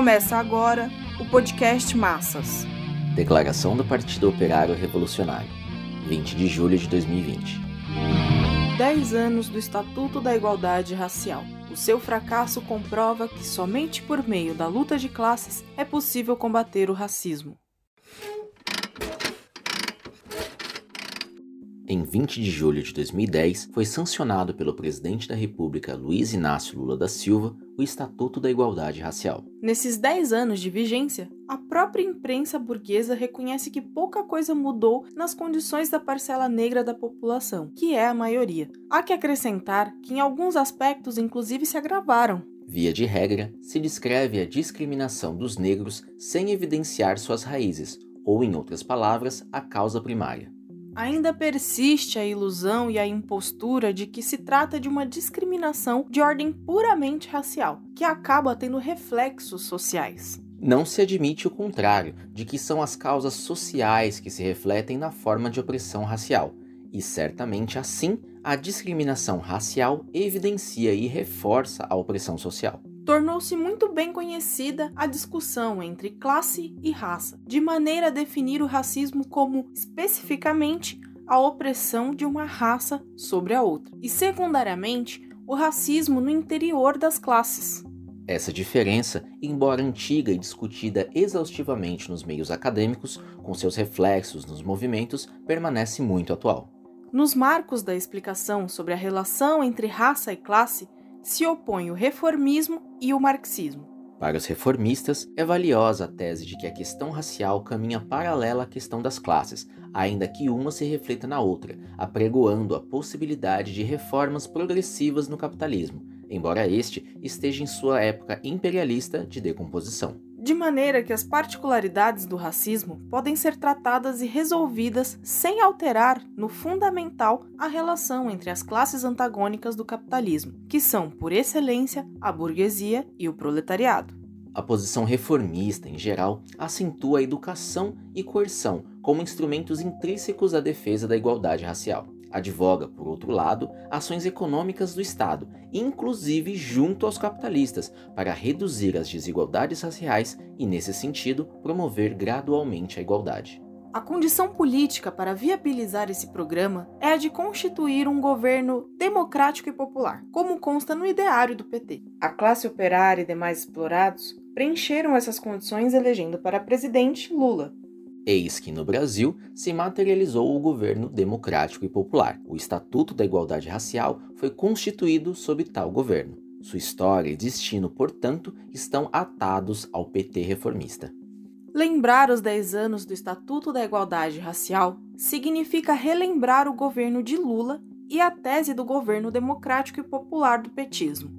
Começa agora o podcast Massas. Declaração do Partido Operário Revolucionário, 20 de julho de 2020. 10 anos do Estatuto da Igualdade Racial. O seu fracasso comprova que somente por meio da luta de classes é possível combater o racismo. Em 20 de julho de 2010, foi sancionado pelo presidente da República Luiz Inácio Lula da Silva o Estatuto da Igualdade Racial. Nesses 10 anos de vigência, a própria imprensa burguesa reconhece que pouca coisa mudou nas condições da parcela negra da população, que é a maioria. Há que acrescentar que, em alguns aspectos, inclusive se agravaram. Via de regra, se descreve a discriminação dos negros sem evidenciar suas raízes, ou, em outras palavras, a causa primária. Ainda persiste a ilusão e a impostura de que se trata de uma discriminação de ordem puramente racial, que acaba tendo reflexos sociais. Não se admite o contrário, de que são as causas sociais que se refletem na forma de opressão racial, e certamente assim a discriminação racial evidencia e reforça a opressão social tornou-se muito bem conhecida a discussão entre classe e raça, de maneira a definir o racismo como especificamente a opressão de uma raça sobre a outra, e secundariamente o racismo no interior das classes. Essa diferença, embora antiga e discutida exaustivamente nos meios acadêmicos, com seus reflexos nos movimentos, permanece muito atual. Nos marcos da explicação sobre a relação entre raça e classe, se opõe o reformismo e o marxismo. Para os reformistas, é valiosa a tese de que a questão racial caminha paralela à questão das classes, ainda que uma se reflita na outra, apregoando a possibilidade de reformas progressivas no capitalismo, embora este esteja em sua época imperialista de decomposição de maneira que as particularidades do racismo podem ser tratadas e resolvidas sem alterar, no fundamental, a relação entre as classes antagônicas do capitalismo, que são, por excelência, a burguesia e o proletariado. A posição reformista, em geral, acentua a educação e coerção como instrumentos intrínsecos à defesa da igualdade racial. Advoga, por outro lado, ações econômicas do Estado, inclusive junto aos capitalistas, para reduzir as desigualdades raciais e, nesse sentido, promover gradualmente a igualdade. A condição política para viabilizar esse programa é a de constituir um governo democrático e popular, como consta no ideário do PT. A classe operária e demais explorados preencheram essas condições elegendo para presidente Lula, Eis que no Brasil se materializou o governo democrático e popular. O Estatuto da Igualdade Racial foi constituído sob tal governo. Sua história e destino, portanto, estão atados ao PT reformista. Lembrar os 10 anos do Estatuto da Igualdade Racial significa relembrar o governo de Lula e a tese do governo democrático e popular do petismo.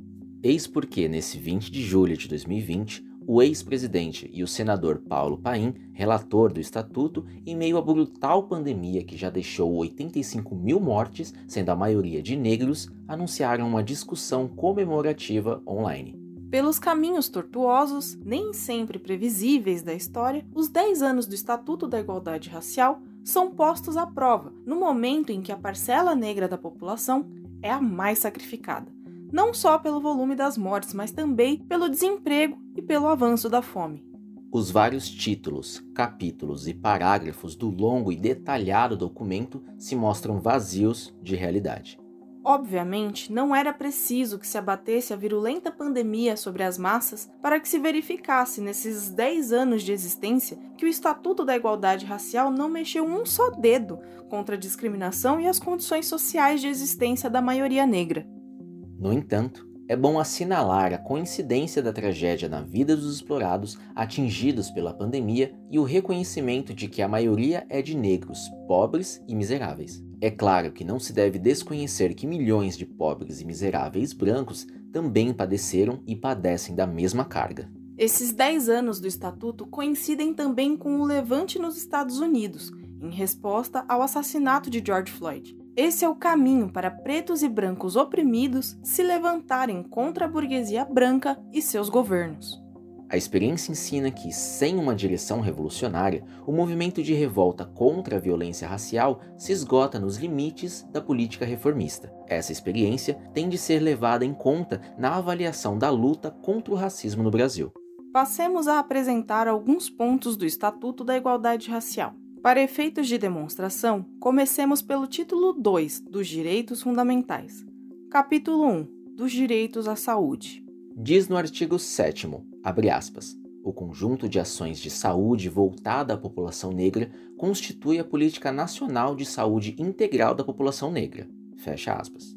Eis porque, nesse 20 de julho de 2020, o ex-presidente e o senador Paulo Paim, relator do estatuto, em meio à brutal pandemia que já deixou 85 mil mortes, sendo a maioria de negros, anunciaram uma discussão comemorativa online. Pelos caminhos tortuosos, nem sempre previsíveis da história, os 10 anos do Estatuto da Igualdade Racial são postos à prova no momento em que a parcela negra da população é a mais sacrificada não só pelo volume das mortes, mas também pelo desemprego e pelo avanço da fome. Os vários títulos, capítulos e parágrafos do longo e detalhado documento se mostram vazios de realidade. Obviamente, não era preciso que se abatesse a virulenta pandemia sobre as massas para que se verificasse nesses 10 anos de existência que o Estatuto da Igualdade Racial não mexeu um só dedo contra a discriminação e as condições sociais de existência da maioria negra. No entanto, é bom assinalar a coincidência da tragédia na vida dos explorados atingidos pela pandemia e o reconhecimento de que a maioria é de negros, pobres e miseráveis. É claro que não se deve desconhecer que milhões de pobres e miseráveis brancos também padeceram e padecem da mesma carga. Esses 10 anos do Estatuto coincidem também com o levante nos Estados Unidos, em resposta ao assassinato de George Floyd. Esse é o caminho para pretos e brancos oprimidos se levantarem contra a burguesia branca e seus governos. A experiência ensina que, sem uma direção revolucionária, o movimento de revolta contra a violência racial se esgota nos limites da política reformista. Essa experiência tem de ser levada em conta na avaliação da luta contra o racismo no Brasil. Passemos a apresentar alguns pontos do Estatuto da Igualdade Racial. Para efeitos de demonstração, comecemos pelo título 2 dos Direitos Fundamentais. Capítulo 1 dos Direitos à Saúde. Diz no artigo 7, abre aspas, o conjunto de ações de saúde voltada à população negra constitui a política nacional de saúde integral da população negra. Fecha aspas.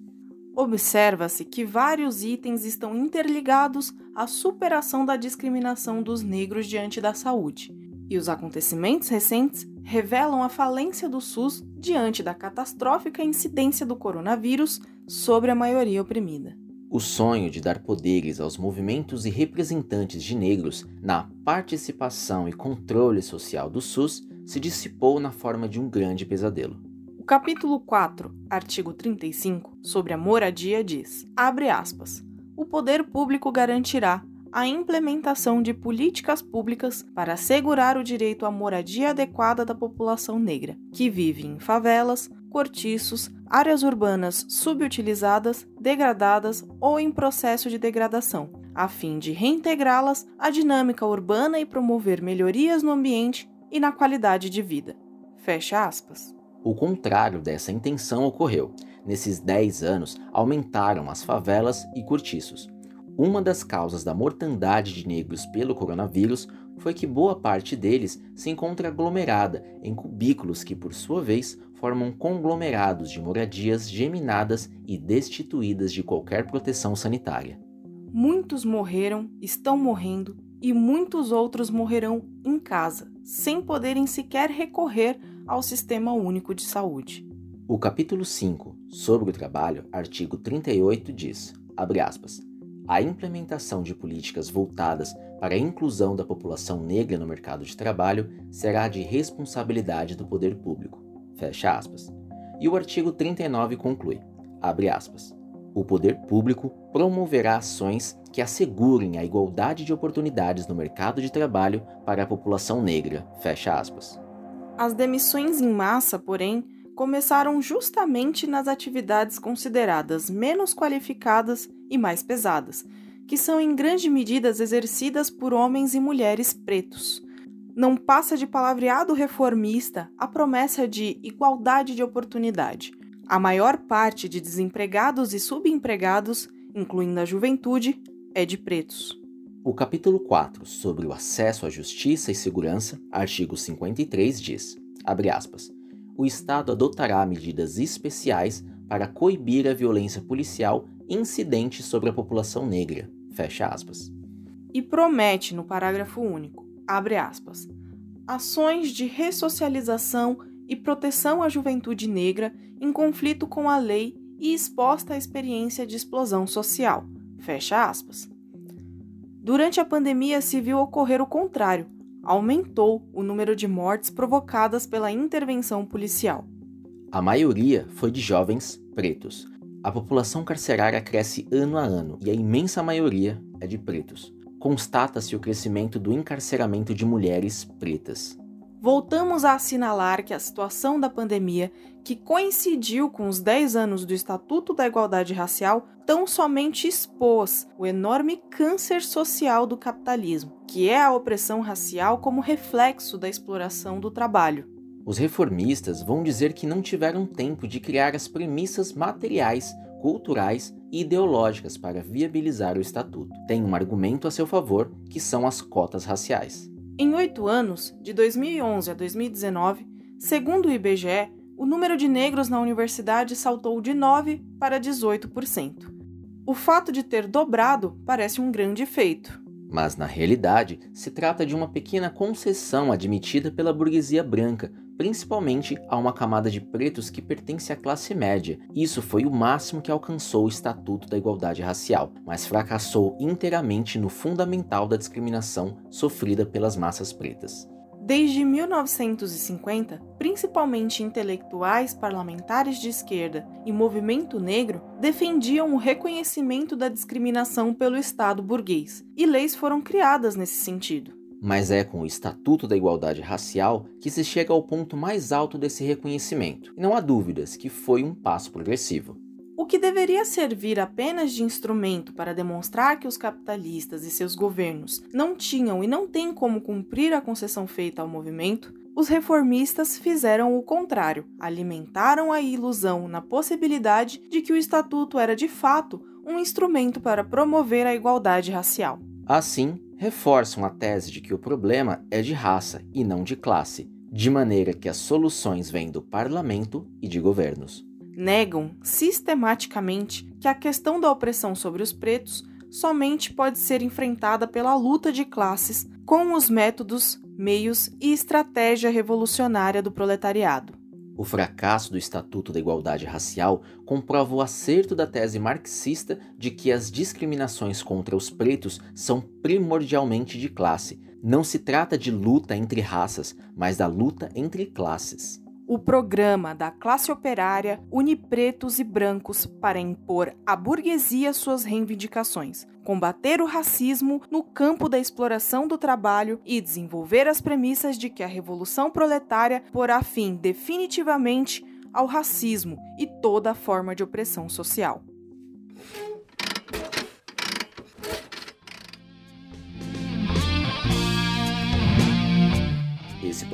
Observa-se que vários itens estão interligados à superação da discriminação dos negros diante da saúde, e os acontecimentos recentes revelam a falência do SUS diante da catastrófica incidência do coronavírus sobre a maioria oprimida. O sonho de dar poderes aos movimentos e representantes de negros na participação e controle social do SUS se dissipou na forma de um grande pesadelo. O capítulo 4, artigo 35, sobre a moradia diz: abre aspas. O poder público garantirá a implementação de políticas públicas para assegurar o direito à moradia adequada da população negra, que vive em favelas, cortiços, áreas urbanas subutilizadas, degradadas ou em processo de degradação, a fim de reintegrá-las à dinâmica urbana e promover melhorias no ambiente e na qualidade de vida. Fecha aspas. O contrário dessa intenção ocorreu. Nesses 10 anos, aumentaram as favelas e cortiços. Uma das causas da mortandade de negros pelo coronavírus foi que boa parte deles se encontra aglomerada em cubículos que, por sua vez, formam conglomerados de moradias geminadas e destituídas de qualquer proteção sanitária. Muitos morreram, estão morrendo e muitos outros morrerão em casa, sem poderem sequer recorrer ao Sistema Único de Saúde. O capítulo 5, sobre o trabalho, artigo 38, diz, abre aspas, a implementação de políticas voltadas para a inclusão da população negra no mercado de trabalho será de responsabilidade do poder público. Fecha aspas. E o artigo 39 conclui, abre aspas, o poder público promoverá ações que assegurem a igualdade de oportunidades no mercado de trabalho para a população negra. Fecha aspas. As demissões em massa, porém, começaram justamente nas atividades consideradas menos qualificadas e mais pesadas, que são em grande medida exercidas por homens e mulheres pretos. Não passa de palavreado reformista a promessa de igualdade de oportunidade. A maior parte de desempregados e subempregados, incluindo a juventude, é de pretos. O capítulo 4, sobre o acesso à justiça e segurança, artigo 53, diz: abre aspas. O Estado adotará medidas especiais para coibir a violência policial incidente sobre a população negra. Fecha aspas. E promete, no parágrafo único, abre aspas, ações de ressocialização e proteção à juventude negra em conflito com a lei e exposta à experiência de explosão social. Fecha aspas. Durante a pandemia se viu ocorrer o contrário, aumentou o número de mortes provocadas pela intervenção policial. A maioria foi de jovens pretos. A população carcerária cresce ano a ano e a imensa maioria é de pretos. Constata-se o crescimento do encarceramento de mulheres pretas voltamos a assinalar que a situação da pandemia, que coincidiu com os 10 anos do Estatuto da Igualdade Racial, tão somente expôs o enorme câncer social do capitalismo, que é a opressão racial como reflexo da exploração do trabalho. Os reformistas vão dizer que não tiveram tempo de criar as premissas materiais, culturais e ideológicas para viabilizar o estatuto. Tem um argumento a seu favor, que são as cotas raciais. Em oito anos, de 2011 a 2019, segundo o IBGE, o número de negros na universidade saltou de 9% para 18%. O fato de ter dobrado parece um grande feito. Mas, na realidade, se trata de uma pequena concessão admitida pela burguesia branca, principalmente a uma camada de pretos que pertence à classe média. Isso foi o máximo que alcançou o Estatuto da Igualdade Racial, mas fracassou inteiramente no fundamental da discriminação sofrida pelas massas pretas. Desde 1950, principalmente intelectuais, parlamentares de esquerda e movimento negro defendiam o reconhecimento da discriminação pelo Estado burguês, e leis foram criadas nesse sentido mas é com o Estatuto da Igualdade Racial que se chega ao ponto mais alto desse reconhecimento, e não há dúvidas que foi um passo progressivo. O que deveria servir apenas de instrumento para demonstrar que os capitalistas e seus governos não tinham e não têm como cumprir a concessão feita ao movimento, os reformistas fizeram o contrário, alimentaram a ilusão na possibilidade de que o estatuto era de fato um instrumento para promover a igualdade racial. Assim, reforçam a tese de que o problema é de raça e não de classe, de maneira que as soluções vêm do parlamento e de governos negam sistematicamente que a questão da opressão sobre os pretos somente pode ser enfrentada pela luta de classes com os métodos, meios e estratégia revolucionária do proletariado. O fracasso do Estatuto da Igualdade Racial comprova o acerto da tese marxista de que as discriminações contra os pretos são primordialmente de classe. Não se trata de luta entre raças, mas da luta entre classes o programa da classe operária une pretos e brancos para impor à burguesia suas reivindicações, combater o racismo no campo da exploração do trabalho e desenvolver as premissas de que a revolução proletária porá fim definitivamente ao racismo e toda forma de opressão social.